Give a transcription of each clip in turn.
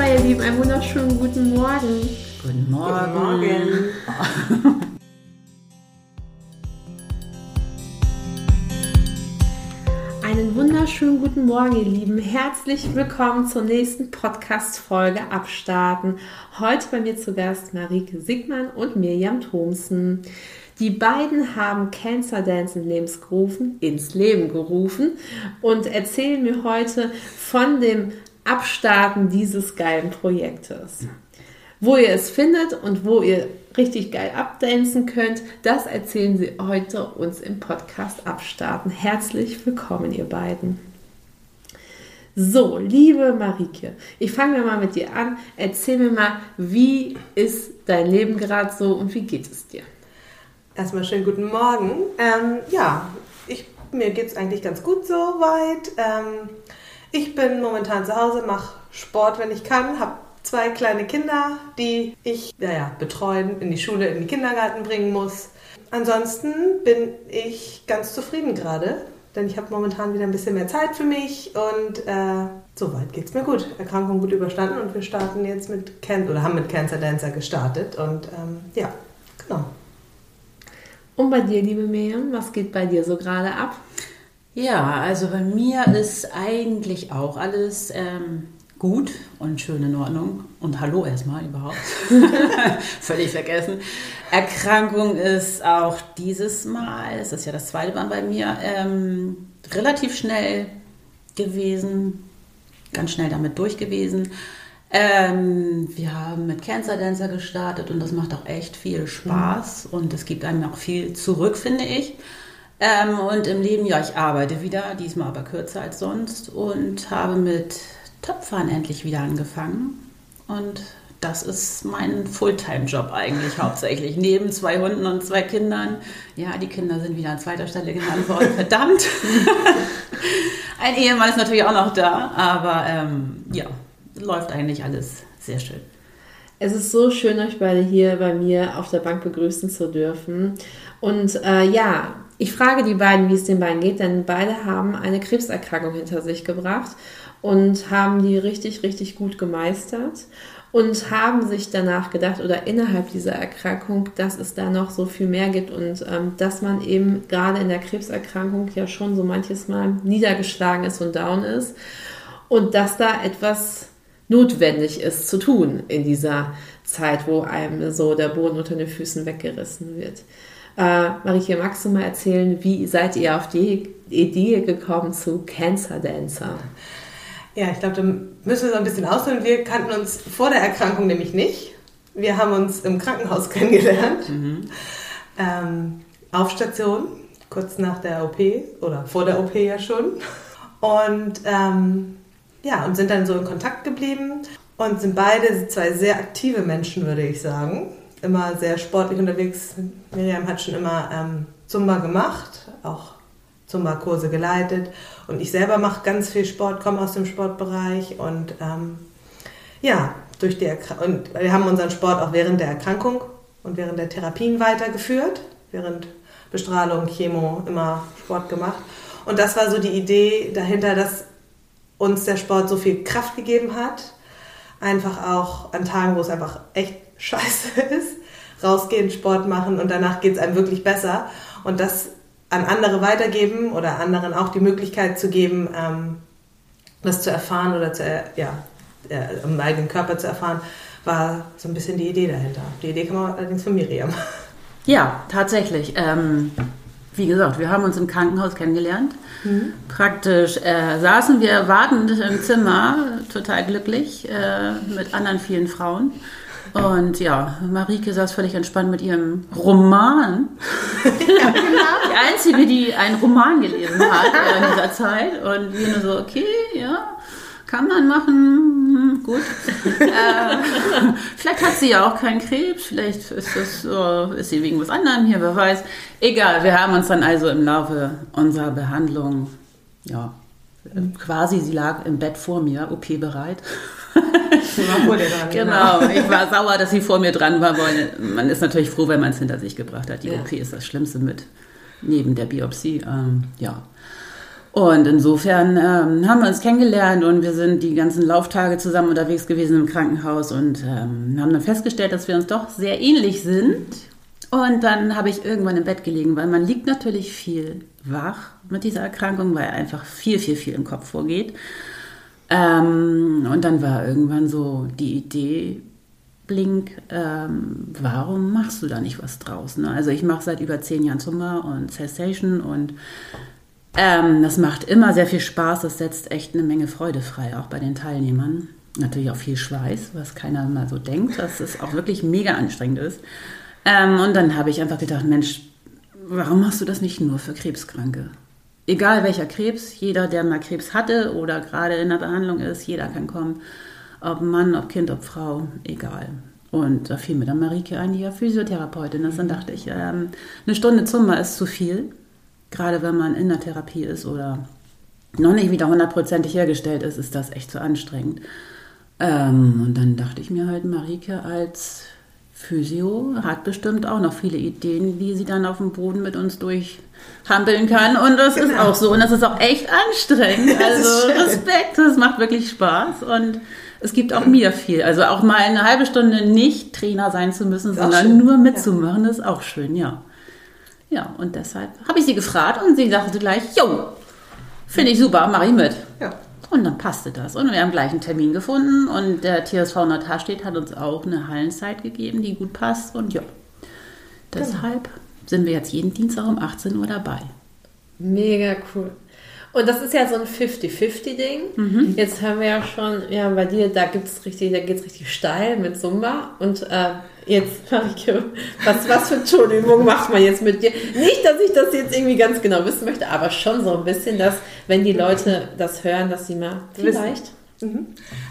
Drei, ihr Lieben, einen wunderschönen guten Morgen. Guten Morgen. Guten Morgen. Einen wunderschönen guten Morgen, ihr Lieben. Herzlich willkommen zur nächsten Podcast-Folge Abstarten. Heute bei mir zu Gast Marike Sigmann und Mirjam Thomsen. Die beiden haben Cancer Dance ins Leben gerufen, ins Leben gerufen und erzählen mir heute von dem Abstarten dieses geilen Projektes. Wo ihr es findet und wo ihr richtig geil abdancen könnt, das erzählen sie heute uns im Podcast Abstarten. Herzlich willkommen, ihr beiden. So, liebe Marike, ich fange mal mit dir an. Erzähl mir mal, wie ist dein Leben gerade so und wie geht es dir? Erstmal schönen guten Morgen. Ähm, ja, ich, mir geht es eigentlich ganz gut soweit. Ähm, ich bin momentan zu Hause, mache Sport, wenn ich kann, habe zwei kleine Kinder, die ich ja, ja, betreuen, in die Schule, in den Kindergarten bringen muss. Ansonsten bin ich ganz zufrieden gerade, denn ich habe momentan wieder ein bisschen mehr Zeit für mich und äh, soweit es mir gut. Erkrankung gut überstanden und wir starten jetzt mit Can oder haben mit Cancer Dancer gestartet und ähm, ja, genau. Und bei dir, liebe Miriam, was geht bei dir so gerade ab? Ja, also bei mir ist eigentlich auch alles ähm, gut und schön in Ordnung. Und hallo erstmal überhaupt. Völlig vergessen. Erkrankung ist auch dieses Mal, es ist ja das zweite Mal bei mir, ähm, relativ schnell gewesen, ganz schnell damit durch gewesen. Ähm, wir haben mit Cancer Dancer gestartet und das macht auch echt viel Spaß mhm. und es gibt einem auch viel zurück, finde ich. Ähm, und im Leben, ja, ich arbeite wieder, diesmal aber kürzer als sonst und habe mit Töpfern endlich wieder angefangen. Und das ist mein Fulltime-Job eigentlich hauptsächlich. Neben zwei Hunden und zwei Kindern. Ja, die Kinder sind wieder an zweiter Stelle genannt worden. Verdammt! Ein Ehemann ist natürlich auch noch da, aber ähm, ja, läuft eigentlich alles sehr schön. Es ist so schön, euch beide hier bei mir auf der Bank begrüßen zu dürfen. Und äh, ja, ich frage die beiden, wie es den beiden geht, denn beide haben eine Krebserkrankung hinter sich gebracht und haben die richtig, richtig gut gemeistert und haben sich danach gedacht oder innerhalb dieser Erkrankung, dass es da noch so viel mehr gibt und ähm, dass man eben gerade in der Krebserkrankung ja schon so manches Mal niedergeschlagen ist und down ist und dass da etwas notwendig ist zu tun in dieser Zeit, wo einem so der Boden unter den Füßen weggerissen wird. Äh, Marike, magst du mal erzählen, wie seid ihr auf die Idee gekommen zu Cancer Dancer? Ja, ich glaube, da müssen wir so ein bisschen ausholen. Wir kannten uns vor der Erkrankung nämlich nicht. Wir haben uns im Krankenhaus kennengelernt. Mhm. Ähm, auf Station, kurz nach der OP oder vor der OP ja schon. Und ähm, ja, und sind dann so in Kontakt geblieben und sind beide zwei sehr aktive Menschen, würde ich sagen. Immer sehr sportlich unterwegs. Miriam hat schon immer ähm, Zumba gemacht, auch Zumba-Kurse geleitet. Und ich selber mache ganz viel Sport, komme aus dem Sportbereich und ähm, ja, durch die und wir haben unseren Sport auch während der Erkrankung und während der Therapien weitergeführt, während Bestrahlung, Chemo immer Sport gemacht. Und das war so die Idee dahinter, dass uns der Sport so viel Kraft gegeben hat. Einfach auch an Tagen, wo es einfach echt scheiße ist, rausgehen, Sport machen und danach geht es einem wirklich besser. Und das an andere weitergeben oder anderen auch die Möglichkeit zu geben, ähm, das zu erfahren oder zu, ja, äh, im eigenen Körper zu erfahren, war so ein bisschen die Idee dahinter. Die Idee kam allerdings von Miriam. Ja, tatsächlich. Ähm, wie gesagt, wir haben uns im Krankenhaus kennengelernt. Mhm. Praktisch äh, saßen wir wartend im Zimmer, total glücklich, äh, mit anderen vielen Frauen. Und ja, Marike saß völlig entspannt mit ihrem Roman. ja, genau. Die einzige, die einen Roman gelesen hat in dieser Zeit. Und wir nur so, okay, ja, kann man machen, hm, gut. äh, vielleicht hat sie ja auch keinen Krebs, vielleicht ist, das, uh, ist sie wegen was anderem hier, wer weiß. Egal, wir haben uns dann also im Laufe unserer Behandlung, ja, quasi, sie lag im Bett vor mir, OP bereit. Dran, genau, ich war sauer, dass sie vor mir dran war, weil man ist natürlich froh, wenn man es hinter sich gebracht hat. Die ja. OP ist das Schlimmste mit, neben der Biopsie. Ähm, ja. Und insofern ähm, haben wir uns kennengelernt und wir sind die ganzen Lauftage zusammen unterwegs gewesen im Krankenhaus und ähm, haben dann festgestellt, dass wir uns doch sehr ähnlich sind. Und dann habe ich irgendwann im Bett gelegen, weil man liegt natürlich viel wach mit dieser Erkrankung, weil einfach viel, viel, viel im Kopf vorgeht. Ähm, und dann war irgendwann so die Idee, Blink, ähm, warum machst du da nicht was draus? Ne? Also ich mache seit über zehn Jahren Zumba und Cessation und ähm, das macht immer sehr viel Spaß, das setzt echt eine Menge Freude frei, auch bei den Teilnehmern. Natürlich auch viel Schweiß, was keiner mal so denkt, dass es auch wirklich mega anstrengend ist. Ähm, und dann habe ich einfach gedacht, Mensch, warum machst du das nicht nur für Krebskranke? Egal welcher Krebs, jeder, der mal Krebs hatte oder gerade in der Behandlung ist, jeder kann kommen. Ob Mann, ob Kind, ob Frau, egal. Und da fiel mir dann Marike ein, die ja Physiotherapeutin ist. Dann dachte ich, ähm, eine Stunde Zumba ist zu viel, gerade wenn man in der Therapie ist oder noch nicht wieder hundertprozentig hergestellt ist, ist das echt zu anstrengend. Ähm, und dann dachte ich mir halt, Marike als Physio hat bestimmt auch noch viele Ideen, wie sie dann auf dem Boden mit uns durchhampeln kann. Und das genau. ist auch so. Und das ist auch echt anstrengend. Also Respekt, das macht wirklich Spaß. Und es gibt auch mir viel. Also auch mal eine halbe Stunde nicht Trainer sein zu müssen, sondern nur mitzumachen, ja. ist auch schön, ja. Ja, und deshalb habe ich sie gefragt und sie sagte gleich, jo, finde ich super, mache ich mit. Ja. Und dann passte das. Und wir haben gleich einen Termin gefunden und der TSV Nordharstedt hat uns auch eine Hallenzeit gegeben, die gut passt. Und ja, deshalb genau. sind wir jetzt jeden Dienstag um 18 Uhr dabei. Mega cool. Und das ist ja so ein 50-50-Ding. Mhm. Jetzt haben wir ja schon, ja, bei dir, da gibt's richtig, da geht's richtig steil mit Zumba. Und äh, jetzt, Marike, was, was für Tonübungen macht man jetzt mit dir? Nicht, dass ich das jetzt irgendwie ganz genau wissen möchte, aber schon so ein bisschen, dass, wenn die Leute das hören, dass sie mal vielleicht. Mhm.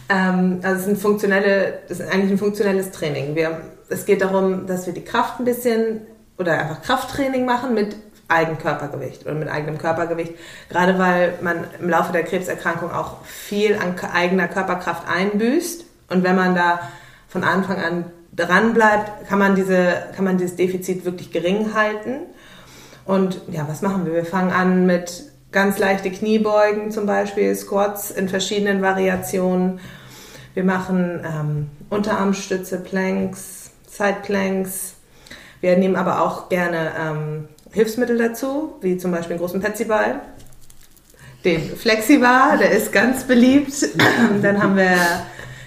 Ähm, also es ist, ein funktionelle, das ist eigentlich ein funktionelles Training. Wir, es geht darum, dass wir die Kraft ein bisschen oder einfach Krafttraining machen mit Eigenkörpergewicht oder mit eigenem Körpergewicht. Gerade weil man im Laufe der Krebserkrankung auch viel an eigener Körperkraft einbüßt. Und wenn man da von Anfang an dran bleibt, kann man, diese, kann man dieses Defizit wirklich gering halten. Und ja, was machen wir? Wir fangen an mit ganz leichte Kniebeugen zum Beispiel, Squats in verschiedenen Variationen. Wir machen ähm, Unterarmstütze, Planks, Side Planks. Wir nehmen aber auch gerne ähm, Hilfsmittel dazu, wie zum Beispiel einen großen Petsyball, den Flexibar, der ist ganz beliebt. Dann haben wir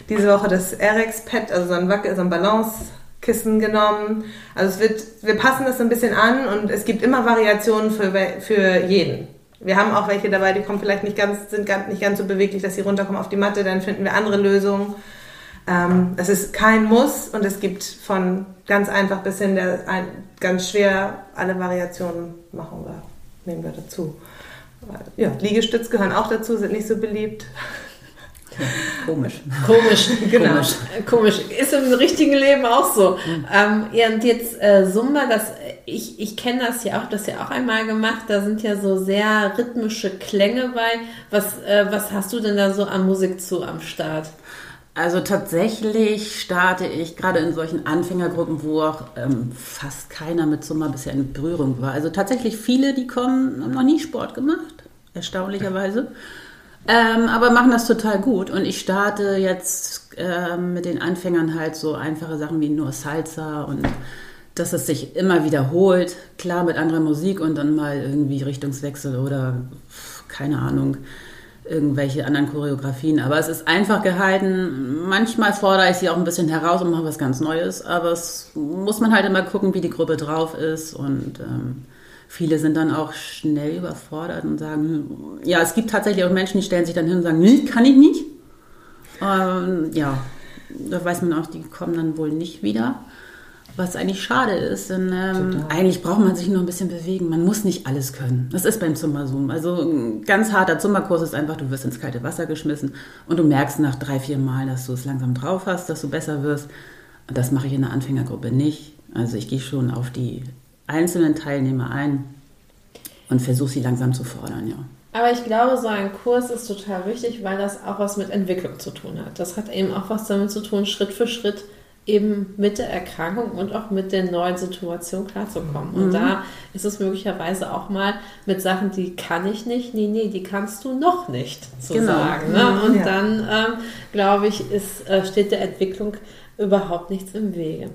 diese Woche das Erex Pet, also so ein, Wac so ein Balancekissen genommen. Also es wird, wir passen das so ein bisschen an und es gibt immer Variationen für, für jeden. Wir haben auch welche dabei, die kommen vielleicht nicht ganz, sind nicht ganz so beweglich, dass sie runterkommen auf die Matte, dann finden wir andere Lösungen. Ähm, es ist kein Muss und es gibt von ganz einfach bis hin der ein, ganz schwer alle Variationen machen wir, nehmen wir dazu. Ja, Liegestütz gehören auch dazu, sind nicht so beliebt. Komisch. Komisch, genau. Komisch. Komisch. Ist im richtigen Leben auch so. Mhm. Ähm, ja, und jetzt äh, Zumba, das, ich, ich kenne das ja auch, das ja auch einmal gemacht. Da sind ja so sehr rhythmische Klänge bei. Was, äh, was hast du denn da so an Musik zu am Start? Also tatsächlich starte ich gerade in solchen Anfängergruppen, wo auch ähm, fast keiner mit Zumba bisher in Berührung war. Also tatsächlich viele, die kommen, haben noch nie Sport gemacht, erstaunlicherweise. Ähm, aber machen das total gut. Und ich starte jetzt ähm, mit den Anfängern halt so einfache Sachen wie nur Salsa und dass es sich immer wiederholt. Klar mit anderer Musik und dann mal irgendwie Richtungswechsel oder keine Ahnung irgendwelche anderen Choreografien. Aber es ist einfach gehalten. Manchmal fordere ich sie auch ein bisschen heraus und mache was ganz Neues. Aber es muss man halt immer gucken, wie die Gruppe drauf ist. Und ähm, viele sind dann auch schnell überfordert und sagen, ja, es gibt tatsächlich auch Menschen, die stellen sich dann hin und sagen, nee, kann ich nicht. Ähm, ja, da weiß man auch, die kommen dann wohl nicht wieder. Was eigentlich schade ist, denn ähm, eigentlich braucht man sich nur ein bisschen bewegen. Man muss nicht alles können. Das ist beim Zumba-Zoom. Also ein ganz harter Zumba-Kurs ist einfach, du wirst ins kalte Wasser geschmissen und du merkst nach drei, vier Mal, dass du es langsam drauf hast, dass du besser wirst. Und das mache ich in der Anfängergruppe nicht. Also ich gehe schon auf die einzelnen Teilnehmer ein und versuche sie langsam zu fordern, ja. Aber ich glaube, so ein Kurs ist total wichtig, weil das auch was mit Entwicklung zu tun hat. Das hat eben auch was damit zu tun, Schritt für Schritt eben mit der Erkrankung und auch mit der neuen Situation klarzukommen. Und mhm. da ist es möglicherweise auch mal mit Sachen, die kann ich nicht, nee, nee, die kannst du noch nicht, zu genau. sagen. Ne? Mhm, und ja. dann, ähm, glaube ich, ist, äh, steht der Entwicklung überhaupt nichts im Wege.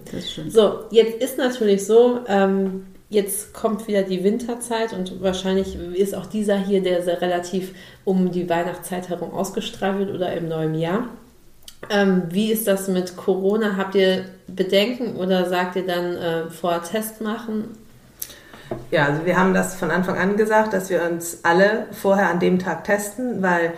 So, jetzt ist natürlich so, ähm, Jetzt kommt wieder die Winterzeit und wahrscheinlich ist auch dieser hier, der sehr relativ um die Weihnachtszeit herum ausgestrahlt wird oder im neuen Jahr. Ähm, wie ist das mit Corona? Habt ihr Bedenken oder sagt ihr dann äh, vorher Test machen? Ja, also wir haben das von Anfang an gesagt, dass wir uns alle vorher an dem Tag testen, weil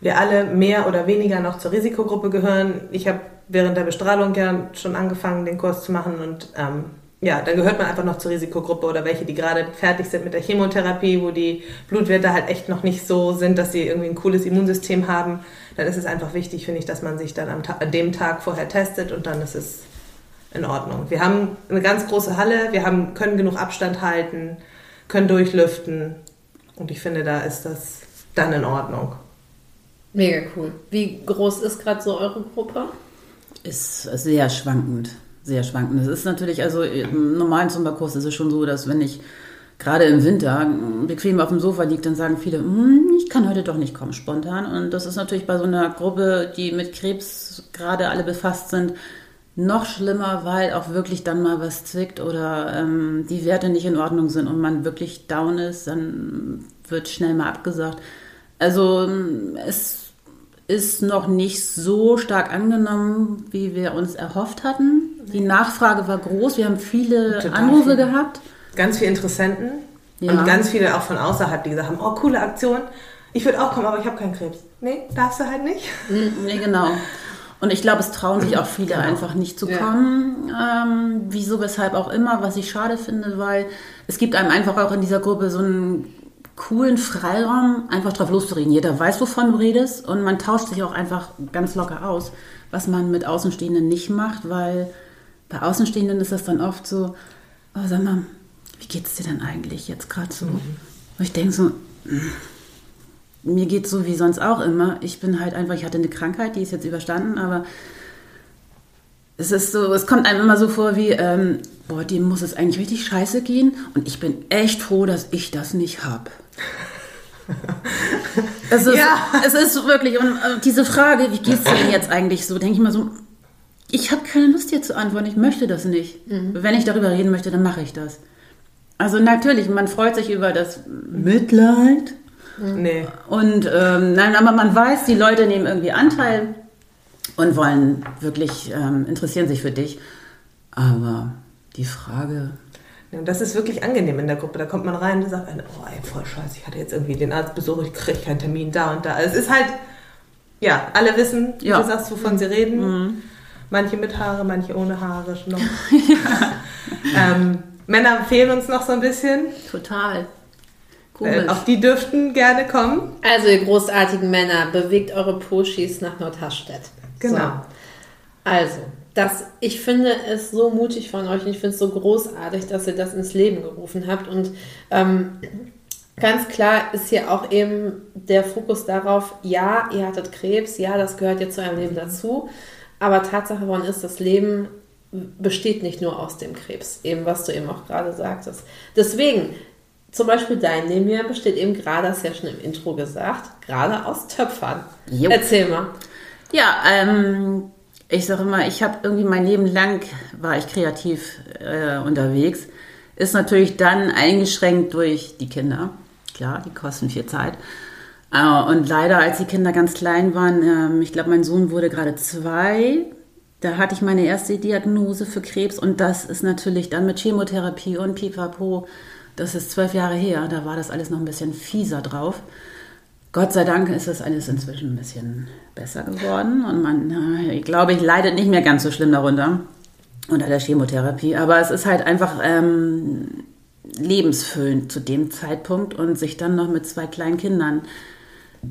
wir alle mehr oder weniger noch zur Risikogruppe gehören. Ich habe während der Bestrahlung ja schon angefangen, den Kurs zu machen und ähm, ja, dann gehört man einfach noch zur Risikogruppe oder welche, die gerade fertig sind mit der Chemotherapie, wo die Blutwerte halt echt noch nicht so sind, dass sie irgendwie ein cooles Immunsystem haben. Dann ist es einfach wichtig, finde ich, dass man sich dann am an dem Tag vorher testet und dann ist es in Ordnung. Wir haben eine ganz große Halle, wir haben, können genug Abstand halten, können durchlüften und ich finde, da ist das dann in Ordnung. Mega cool. Wie groß ist gerade so eure Gruppe? Ist sehr schwankend sehr schwankend. Es ist natürlich, also im normalen Zumba-Kurs ist es schon so, dass wenn ich gerade im Winter bequem auf dem Sofa liege, dann sagen viele, hm, ich kann heute doch nicht kommen, spontan. Und das ist natürlich bei so einer Gruppe, die mit Krebs gerade alle befasst sind, noch schlimmer, weil auch wirklich dann mal was zwickt oder ähm, die Werte nicht in Ordnung sind und man wirklich down ist, dann wird schnell mal abgesagt. Also es ist noch nicht so stark angenommen, wie wir uns erhofft hatten. Die Nachfrage war groß. Wir haben viele Total Anrufe viel. gehabt. Ganz viele Interessenten ja. und ganz viele auch von außerhalb, die gesagt haben, oh, coole Aktion. Ich würde auch kommen, aber ich habe keinen Krebs. Nee, darfst du halt nicht. Nee, genau. Und ich glaube, es trauen sich auch viele genau. einfach nicht zu kommen. Ja. Ähm, wieso, weshalb auch immer, was ich schade finde, weil es gibt einem einfach auch in dieser Gruppe so einen coolen Freiraum, einfach drauf loszureden. Jeder weiß, wovon du redest und man tauscht sich auch einfach ganz locker aus, was man mit Außenstehenden nicht macht, weil bei Außenstehenden ist das dann oft so, oh, sag mal, wie geht es dir denn eigentlich jetzt gerade so? Mhm. Und ich denke so, hm, mir geht es so wie sonst auch immer. Ich bin halt einfach, ich hatte eine Krankheit, die ist jetzt überstanden, aber es ist so, es kommt einem immer so vor wie, ähm, boah, dem muss es eigentlich richtig scheiße gehen und ich bin echt froh, dass ich das nicht habe. es, ist, ja. es ist wirklich, und äh, diese Frage, wie geht es dir jetzt eigentlich so, denke ich mal so, ich habe keine Lust hier zu antworten, ich möchte das nicht. Mhm. Wenn ich darüber reden möchte, dann mache ich das. Also natürlich, man freut sich über das Mitleid. Nee. Und ähm, nein, aber man weiß, die Leute nehmen irgendwie Anteil und wollen wirklich, ähm, interessieren sich für dich. Aber die Frage. Ja, das ist wirklich angenehm in der Gruppe. Da kommt man rein und sagt, oh ey, voll scheiße, ich hatte jetzt irgendwie den Arztbesuch, ich kriege keinen Termin da und da. Also es ist halt, ja, alle wissen, ja. du sagst, wovon sie reden. Mhm. Manche mit Haare, manche ohne Haare. Noch. ähm, Männer fehlen uns noch so ein bisschen. Total. Äh, auch die dürften gerne kommen. Also ihr großartigen Männer, bewegt eure Poschis nach Nordhaststedt. Genau. So. Also, das, ich finde es so mutig von euch und ich finde es so großartig, dass ihr das ins Leben gerufen habt. Und ähm, ganz klar ist hier auch eben der Fokus darauf, ja, ihr hattet Krebs, ja, das gehört jetzt zu eurem Leben dazu. Aber Tatsache geworden ist, das Leben besteht nicht nur aus dem Krebs, eben was du eben auch gerade sagtest. Deswegen, zum Beispiel dein Nemir besteht eben gerade, das ja schon im Intro gesagt, gerade aus Töpfern. Jo. Erzähl mal. Ja, ähm, ich sage immer, ich habe irgendwie mein Leben lang war ich kreativ äh, unterwegs. Ist natürlich dann eingeschränkt durch die Kinder. Klar, die kosten viel Zeit. Äh, und leider, als die Kinder ganz klein waren, äh, ich glaube, mein Sohn wurde gerade zwei. Da hatte ich meine erste Diagnose für Krebs und das ist natürlich dann mit Chemotherapie und Pipapo. Das ist zwölf Jahre her. Da war das alles noch ein bisschen fieser drauf Gott sei Dank ist das alles inzwischen ein bisschen besser geworden und man, ich glaube, ich leidet nicht mehr ganz so schlimm darunter unter der Chemotherapie. Aber es ist halt einfach ähm, lebensfüllend zu dem Zeitpunkt und sich dann noch mit zwei kleinen Kindern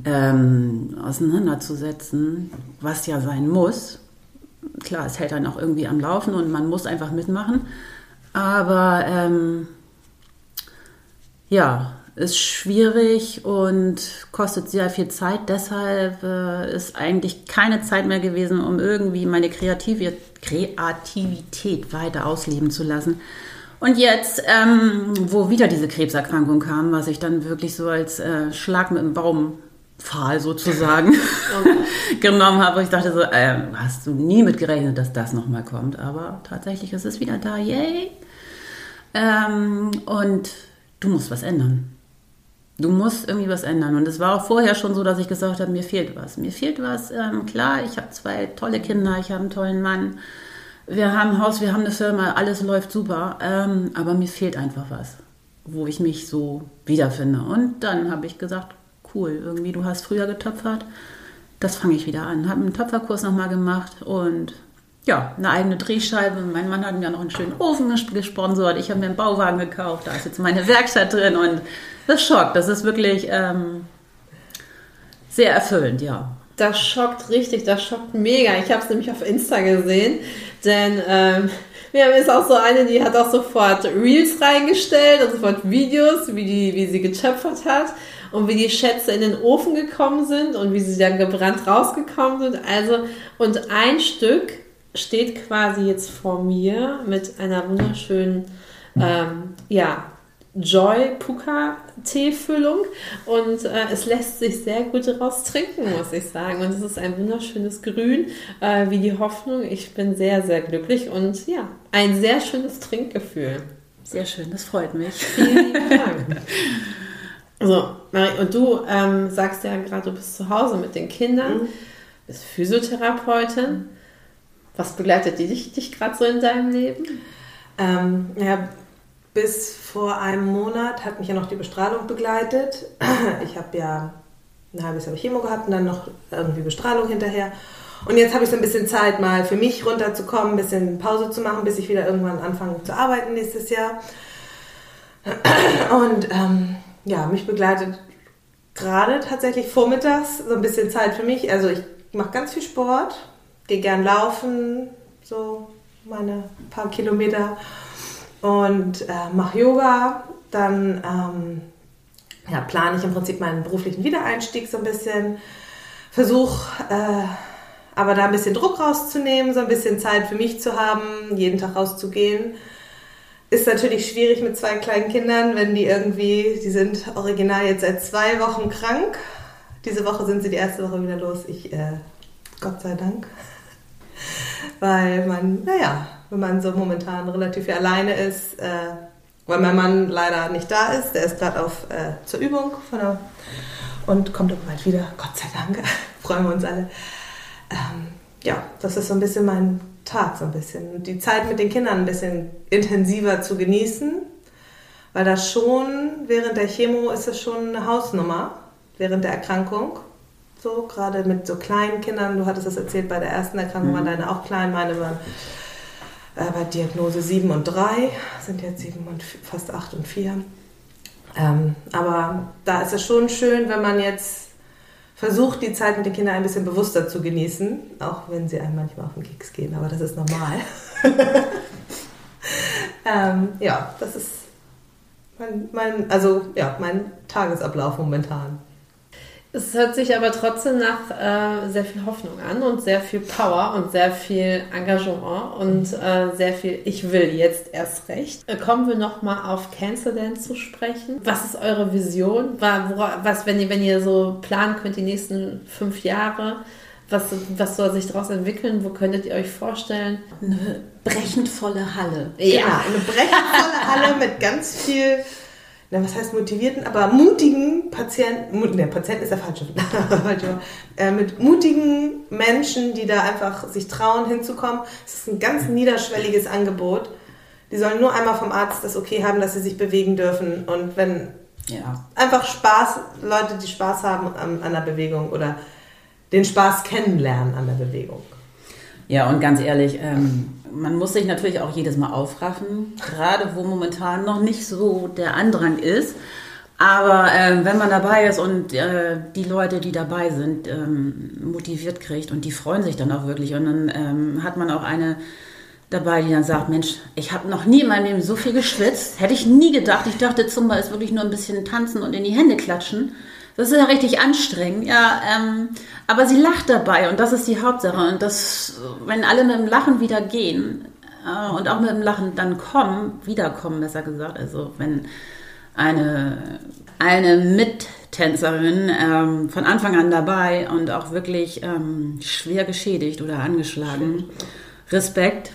ähm, auseinanderzusetzen, was ja sein muss. Klar, es hält dann auch irgendwie am Laufen und man muss einfach mitmachen. Aber ähm, ja, ist schwierig und kostet sehr viel Zeit. Deshalb äh, ist eigentlich keine Zeit mehr gewesen, um irgendwie meine Kreativ Kreativität weiter ausleben zu lassen. Und jetzt, ähm, wo wieder diese Krebserkrankung kam, was ich dann wirklich so als äh, Schlag mit dem Baumpfahl sozusagen okay. genommen habe, ich dachte so, äh, hast du nie mit gerechnet, dass das nochmal kommt. Aber tatsächlich ist es wieder da, yay. Ähm, und du musst was ändern. Du musst irgendwie was ändern. Und es war auch vorher schon so, dass ich gesagt habe, mir fehlt was. Mir fehlt was. Ähm, klar, ich habe zwei tolle Kinder, ich habe einen tollen Mann. Wir haben ein Haus, wir haben eine Firma, alles läuft super. Ähm, aber mir fehlt einfach was, wo ich mich so wiederfinde. Und dann habe ich gesagt, cool, irgendwie, du hast früher getöpfert. Das fange ich wieder an. Habe einen Töpferkurs nochmal gemacht und ja, eine eigene Drehscheibe. Mein Mann hat mir noch einen schönen Ofen gesponsert. Ich habe mir einen Bauwagen gekauft. Da ist jetzt meine Werkstatt drin und das schockt. Das ist wirklich ähm, sehr erfüllend, ja. Das schockt richtig, das schockt mega. Ich habe es nämlich auf Insta gesehen, denn ähm, wir haben jetzt auch so eine, die hat auch sofort Reels reingestellt und sofort Videos, wie, die, wie sie getöpfert hat und wie die Schätze in den Ofen gekommen sind und wie sie dann gebrannt rausgekommen sind. Also, und ein Stück steht quasi jetzt vor mir mit einer wunderschönen, ähm, ja, Joy Puka Teefüllung und äh, es lässt sich sehr gut daraus trinken, muss ich sagen. Und es ist ein wunderschönes Grün, äh, wie die Hoffnung. Ich bin sehr, sehr glücklich und ja, ein sehr schönes Trinkgefühl. Sehr schön, das freut mich. Vielen lieben Dank. So, Marie, und du ähm, sagst ja gerade, du bist zu Hause mit den Kindern, mhm. bist Physiotherapeutin. Was begleitet dich, dich gerade so in deinem Leben? Ähm, ja, bis vor einem Monat hat mich ja noch die Bestrahlung begleitet. Ich habe ja ein halbes Jahr Chemo gehabt und dann noch irgendwie Bestrahlung hinterher. Und jetzt habe ich so ein bisschen Zeit, mal für mich runterzukommen, ein bisschen Pause zu machen, bis ich wieder irgendwann anfange zu arbeiten nächstes Jahr. Und ähm, ja, mich begleitet gerade tatsächlich vormittags so ein bisschen Zeit für mich. Also ich mache ganz viel Sport, gehe gern laufen, so meine paar Kilometer und äh, mache Yoga. Dann ähm, ja, plane ich im Prinzip meinen beruflichen Wiedereinstieg so ein bisschen. Versuche äh, aber da ein bisschen Druck rauszunehmen, so ein bisschen Zeit für mich zu haben, jeden Tag rauszugehen. Ist natürlich schwierig mit zwei kleinen Kindern, wenn die irgendwie, die sind original jetzt seit zwei Wochen krank. Diese Woche sind sie die erste Woche wieder los. Ich, äh, Gott sei Dank. Weil man, naja, wenn man so momentan relativ viel alleine ist, äh, weil mein Mann leider nicht da ist. Der ist gerade auf äh, zur Übung von der, und kommt aber bald wieder. Gott sei Dank, freuen wir uns alle. Ähm, ja, das ist so ein bisschen mein Tag, so ein bisschen. Die Zeit mit den Kindern ein bisschen intensiver zu genießen, weil das schon, während der Chemo ist es schon eine Hausnummer, während der Erkrankung. So, gerade mit so kleinen Kindern, du hattest das erzählt, bei der ersten Erkrankung mhm. waren deine auch klein, meine waren bei Diagnose 7 und 3, sind jetzt 7 und fast 8 und 4. Ähm, aber da ist es schon schön, wenn man jetzt versucht, die Zeit mit den Kindern ein bisschen bewusster zu genießen, auch wenn sie einem manchmal auf den Keks gehen, aber das ist normal. ähm, ja, das ist mein, mein, also, ja, mein Tagesablauf momentan. Es hört sich aber trotzdem nach äh, sehr viel Hoffnung an und sehr viel Power und sehr viel Engagement und äh, sehr viel Ich will jetzt erst recht. Äh, kommen wir nochmal auf Cancer Dance zu sprechen. Was ist eure Vision? Was, wenn ihr, wenn ihr so planen könnt, die nächsten fünf Jahre, was, was soll sich daraus entwickeln? Wo könntet ihr euch vorstellen? Eine brechend volle Halle. Ja, genau, eine brechend volle Halle mit ganz viel na, was heißt motivierten, aber mutigen Patienten, ne, Patienten ist der falsche, äh, mit mutigen Menschen, die da einfach sich trauen hinzukommen. Es ist ein ganz niederschwelliges Angebot. Die sollen nur einmal vom Arzt das okay haben, dass sie sich bewegen dürfen. Und wenn Ja. Einfach Spaß, Leute, die Spaß haben an, an der Bewegung oder den Spaß kennenlernen an der Bewegung. Ja, und ganz ehrlich, ähm, man muss sich natürlich auch jedes Mal aufraffen, gerade wo momentan noch nicht so der Andrang ist. Aber äh, wenn man dabei ist und äh, die Leute, die dabei sind, ähm, motiviert kriegt und die freuen sich dann auch wirklich. Und dann ähm, hat man auch eine dabei, die dann sagt, Mensch, ich habe noch nie in meinem Leben so viel geschwitzt. Hätte ich nie gedacht. Ich dachte, Zumba ist wirklich nur ein bisschen tanzen und in die Hände klatschen. Das ist ja richtig anstrengend, ja. Ähm, aber sie lacht dabei und das ist die Hauptsache. Und das, wenn alle mit dem Lachen wieder gehen äh, und auch mit dem Lachen dann kommen, wiederkommen, besser gesagt. Also wenn eine, eine Mittänzerin ähm, von Anfang an dabei und auch wirklich ähm, schwer geschädigt oder angeschlagen. Respekt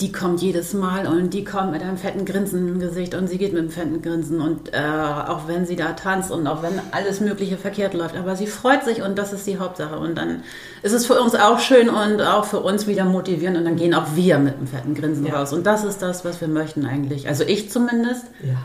die kommt jedes Mal und die kommt mit einem fetten Grinsen im Gesicht und sie geht mit einem fetten Grinsen und äh, auch wenn sie da tanzt und auch wenn alles Mögliche verkehrt läuft, aber sie freut sich und das ist die Hauptsache und dann ist es für uns auch schön und auch für uns wieder motivierend und dann gehen auch wir mit einem fetten Grinsen ja. raus und das ist das, was wir möchten eigentlich, also ich zumindest, ja.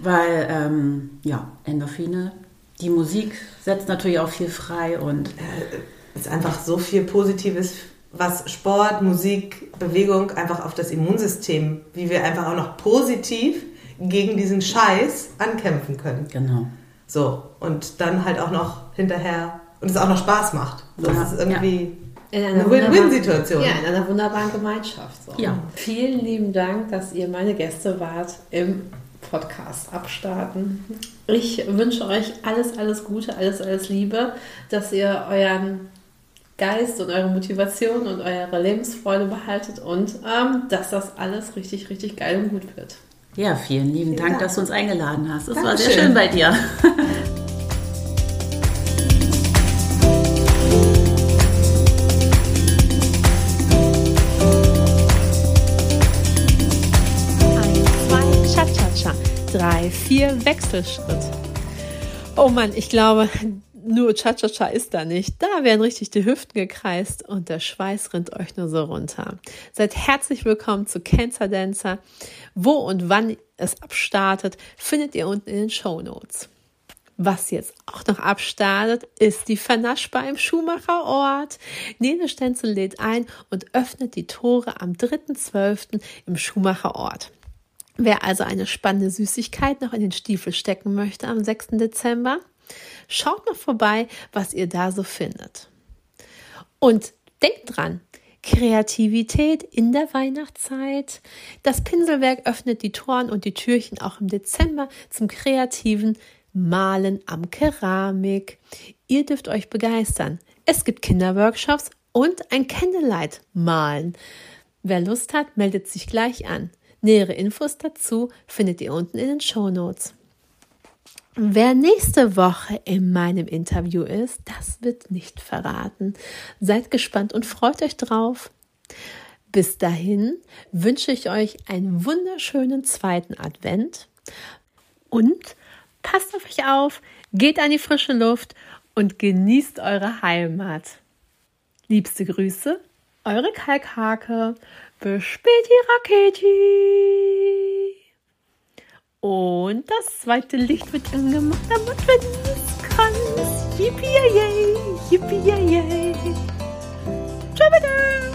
weil ähm, ja, Endorphine, die Musik setzt natürlich auch viel frei und äh, ist einfach so viel Positives was Sport, Musik, Bewegung einfach auf das Immunsystem, wie wir einfach auch noch positiv gegen diesen Scheiß ankämpfen können. Genau. So, und dann halt auch noch hinterher und es auch noch Spaß macht. Das ja. ist irgendwie ja. eine Win-Win-Situation. Ja, in einer wunderbaren Gemeinschaft. So. Ja. Vielen lieben Dank, dass ihr meine Gäste wart im Podcast abstarten. Ich wünsche euch alles, alles Gute, alles, alles Liebe, dass ihr euren Geist und eure Motivation und eure Lebensfreude behaltet und ähm, dass das alles richtig, richtig geil und gut wird. Ja, vielen lieben vielen Dank, Dank, dass du uns eingeladen hast. Es war sehr schön bei dir. drei, vier Wechselschritt. Oh Mann, ich glaube, nur Cha-Cha-Cha ist da nicht. Da werden richtig die Hüften gekreist und der Schweiß rinnt euch nur so runter. Seid herzlich willkommen zu Cancer Dancer. Wo und wann es abstartet, findet ihr unten in den Show Notes. Was jetzt auch noch abstartet, ist die Vernaschbar im Schumacher Ort. Nele Stenzel lädt ein und öffnet die Tore am 3.12. im Schumacher Ort. Wer also eine spannende Süßigkeit noch in den Stiefel stecken möchte am 6. Dezember, Schaut mal vorbei, was ihr da so findet. Und denkt dran, Kreativität in der Weihnachtszeit. Das Pinselwerk öffnet die Toren und die Türchen auch im Dezember zum kreativen Malen am Keramik. Ihr dürft euch begeistern. Es gibt Kinderworkshops und ein Candlelight malen. Wer Lust hat, meldet sich gleich an. Nähere Infos dazu findet ihr unten in den Show Notes. Wer nächste Woche in meinem Interview ist, das wird nicht verraten. Seid gespannt und freut euch drauf. Bis dahin wünsche ich euch einen wunderschönen zweiten Advent und passt auf euch auf, geht an die frische Luft und genießt eure Heimat. Liebste Grüße, eure Kalkhake. Bis späti Raketi. Und das zweite Licht wird angemacht am Adventskranz. Yippie, yay, yippie, yay. Tschüss.